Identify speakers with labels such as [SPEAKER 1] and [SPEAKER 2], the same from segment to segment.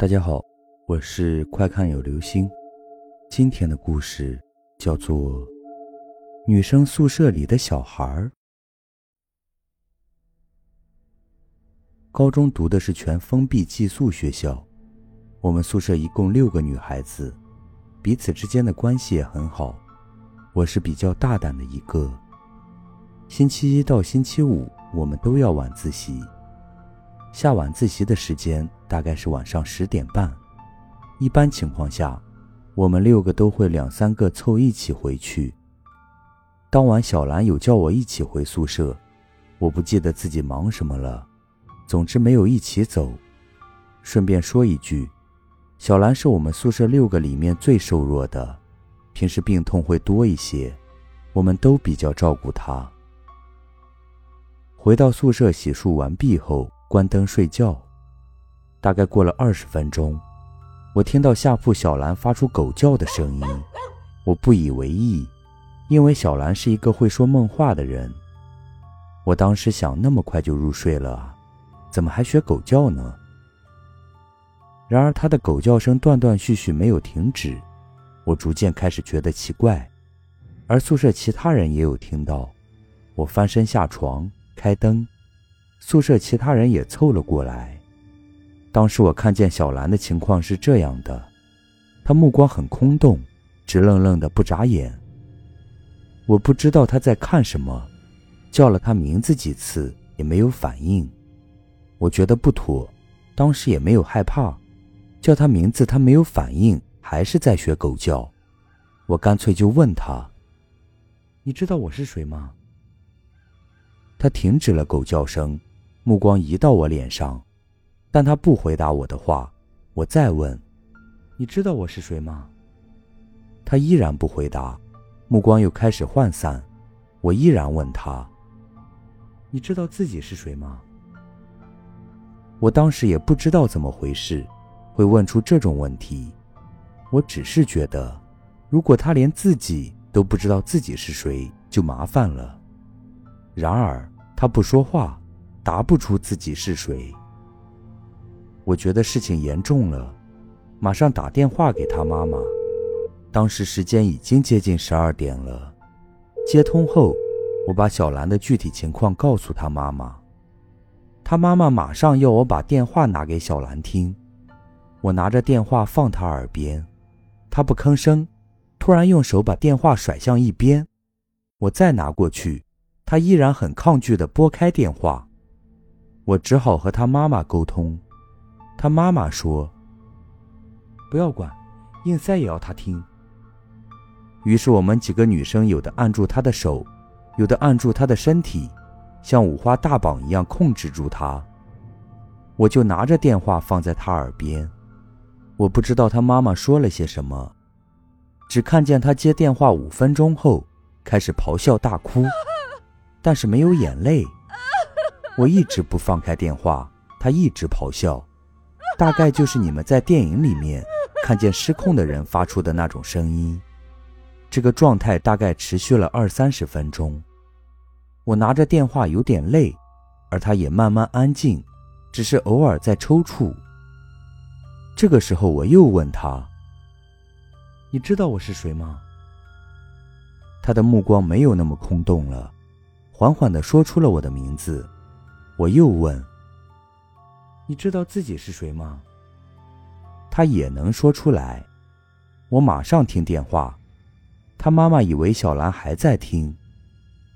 [SPEAKER 1] 大家好，我是快看有流星。今天的故事叫做《女生宿舍里的小孩儿》。高中读的是全封闭寄宿学校，我们宿舍一共六个女孩子，彼此之间的关系也很好。我是比较大胆的一个。星期一到星期五，我们都要晚自习。下晚自习的时间大概是晚上十点半。一般情况下，我们六个都会两三个凑一起回去。当晚，小兰有叫我一起回宿舍，我不记得自己忙什么了，总之没有一起走。顺便说一句，小兰是我们宿舍六个里面最瘦弱的，平时病痛会多一些，我们都比较照顾她。回到宿舍洗漱完毕后。关灯睡觉，大概过了二十分钟，我听到下铺小兰发出狗叫的声音，我不以为意，因为小兰是一个会说梦话的人。我当时想，那么快就入睡了，怎么还学狗叫呢？然而她的狗叫声断断续续没有停止，我逐渐开始觉得奇怪，而宿舍其他人也有听到。我翻身下床，开灯。宿舍其他人也凑了过来。当时我看见小兰的情况是这样的：她目光很空洞，直愣愣的不眨眼。我不知道她在看什么，叫了她名字几次也没有反应。我觉得不妥，当时也没有害怕，叫她名字她没有反应，还是在学狗叫。我干脆就问她：“你知道我是谁吗？”她停止了狗叫声。目光移到我脸上，但他不回答我的话。我再问：“你知道我是谁吗？”他依然不回答，目光又开始涣散。我依然问他：“你知道自己是谁吗？”我当时也不知道怎么回事，会问出这种问题。我只是觉得，如果他连自己都不知道自己是谁，就麻烦了。然而他不说话。答不出自己是谁，我觉得事情严重了，马上打电话给他妈妈。当时时间已经接近十二点了，接通后，我把小兰的具体情况告诉他妈妈。他妈妈马上要我把电话拿给小兰听。我拿着电话放他耳边，他不吭声，突然用手把电话甩向一边。我再拿过去，他依然很抗拒地拨开电话。我只好和他妈妈沟通，他妈妈说：“不要管，硬塞也要他听。”于是我们几个女生有的按住他的手，有的按住他的身体，像五花大绑一样控制住他。我就拿着电话放在他耳边，我不知道他妈妈说了些什么，只看见他接电话五分钟后开始咆哮大哭，但是没有眼泪。我一直不放开电话，他一直咆哮，大概就是你们在电影里面看见失控的人发出的那种声音。这个状态大概持续了二三十分钟。我拿着电话有点累，而他也慢慢安静，只是偶尔在抽搐。这个时候我又问他：“你知道我是谁吗？”他的目光没有那么空洞了，缓缓地说出了我的名字。我又问：“你知道自己是谁吗？”他也能说出来。我马上听电话。他妈妈以为小兰还在听。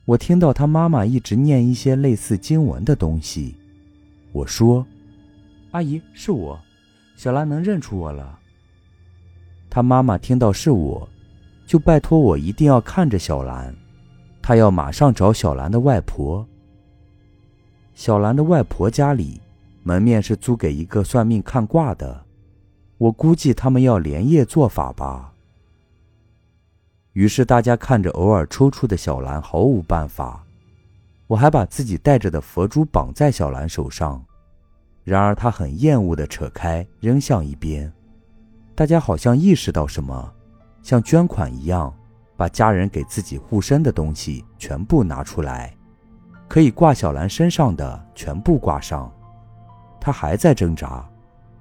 [SPEAKER 1] 我听到他妈妈一直念一些类似经文的东西。我说：“阿姨，是我，小兰能认出我了。”他妈妈听到是我，就拜托我一定要看着小兰，她要马上找小兰的外婆。小兰的外婆家里，门面是租给一个算命看卦的，我估计他们要连夜做法吧。于是大家看着偶尔抽搐的小兰，毫无办法。我还把自己带着的佛珠绑在小兰手上，然而她很厌恶地扯开，扔向一边。大家好像意识到什么，像捐款一样，把家人给自己护身的东西全部拿出来。可以挂小兰身上的全部挂上，她还在挣扎，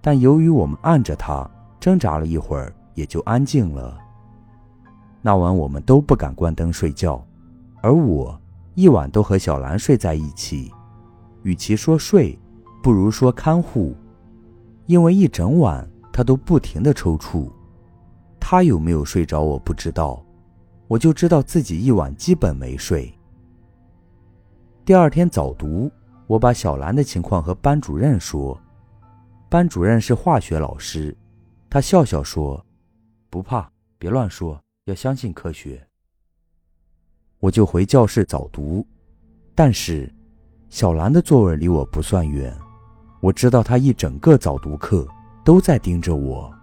[SPEAKER 1] 但由于我们按着他挣扎了一会儿，也就安静了。那晚我们都不敢关灯睡觉，而我一晚都和小兰睡在一起。与其说睡，不如说看护，因为一整晚他都不停的抽搐。他有没有睡着我不知道，我就知道自己一晚基本没睡。第二天早读，我把小兰的情况和班主任说。班主任是化学老师，他笑笑说：“不怕，别乱说，要相信科学。”我就回教室早读，但是小兰的座位离我不算远，我知道她一整个早读课都在盯着我。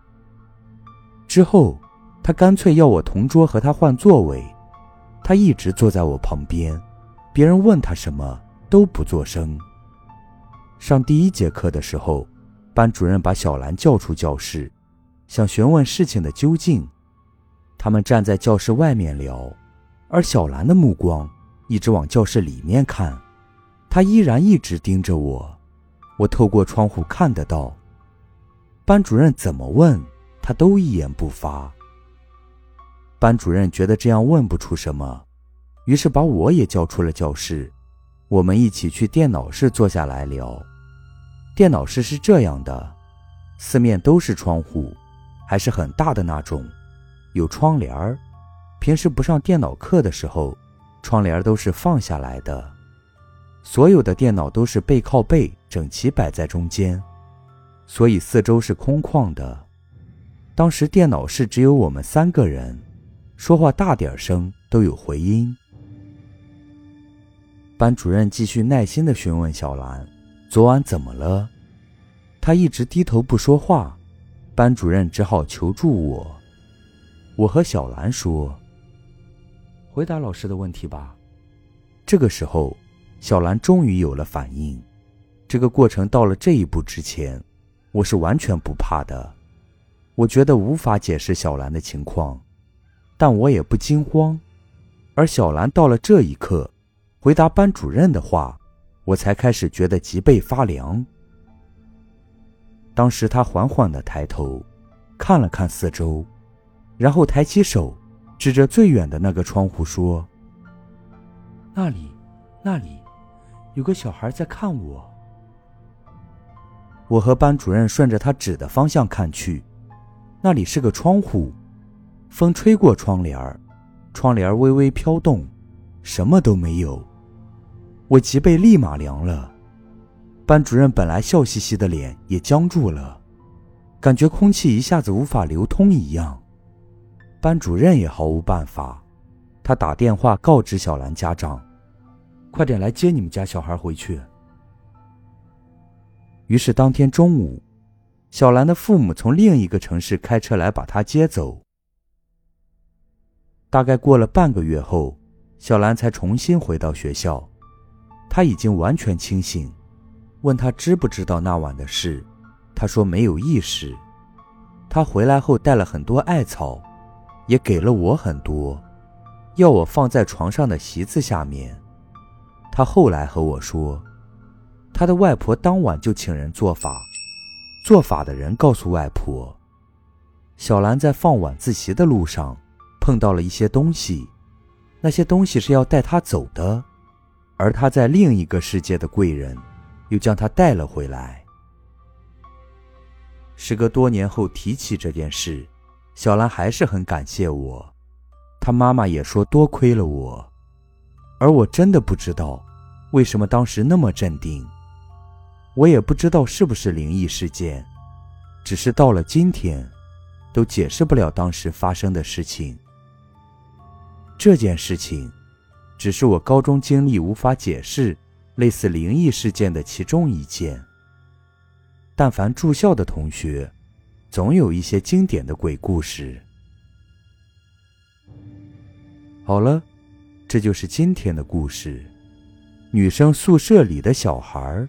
[SPEAKER 1] 之后，他干脆要我同桌和他换座位，他一直坐在我旁边，别人问他什么都不作声。上第一节课的时候。班主任把小兰叫出教室，想询问事情的究竟。他们站在教室外面聊，而小兰的目光一直往教室里面看，她依然一直盯着我。我透过窗户看得到，班主任怎么问，她都一言不发。班主任觉得这样问不出什么，于是把我也叫出了教室，我们一起去电脑室坐下来聊。电脑室是这样的，四面都是窗户，还是很大的那种，有窗帘儿。平时不上电脑课的时候，窗帘都是放下来的。所有的电脑都是背靠背，整齐摆在中间，所以四周是空旷的。当时电脑室只有我们三个人，说话大点声都有回音。班主任继续耐心地询问小兰。昨晚怎么了？她一直低头不说话，班主任只好求助我。我和小兰说：“回答老师的问题吧。”这个时候，小兰终于有了反应。这个过程到了这一步之前，我是完全不怕的。我觉得无法解释小兰的情况，但我也不惊慌。而小兰到了这一刻，回答班主任的话。我才开始觉得脊背发凉。当时他缓缓的抬头，看了看四周，然后抬起手，指着最远的那个窗户说：“那里，那里，有个小孩在看我。”我和班主任顺着他指的方向看去，那里是个窗户，风吹过窗帘窗帘微微飘动，什么都没有。我脊背立马凉了，班主任本来笑嘻嘻的脸也僵住了，感觉空气一下子无法流通一样。班主任也毫无办法，他打电话告知小兰家长，快点来接你们家小孩回去。于是当天中午，小兰的父母从另一个城市开车来把她接走。大概过了半个月后，小兰才重新回到学校。他已经完全清醒，问他知不知道那晚的事，他说没有意识。他回来后带了很多艾草，也给了我很多，要我放在床上的席子下面。他后来和我说，他的外婆当晚就请人做法，做法的人告诉外婆，小兰在放晚自习的路上碰到了一些东西，那些东西是要带她走的。而他在另一个世界的贵人，又将他带了回来。时隔多年后提起这件事，小兰还是很感谢我。她妈妈也说多亏了我，而我真的不知道为什么当时那么镇定。我也不知道是不是灵异事件，只是到了今天，都解释不了当时发生的事情。这件事情。只是我高中经历无法解释类似灵异事件的其中一件。但凡住校的同学，总有一些经典的鬼故事。好了，这就是今天的故事。女生宿舍里的小孩儿。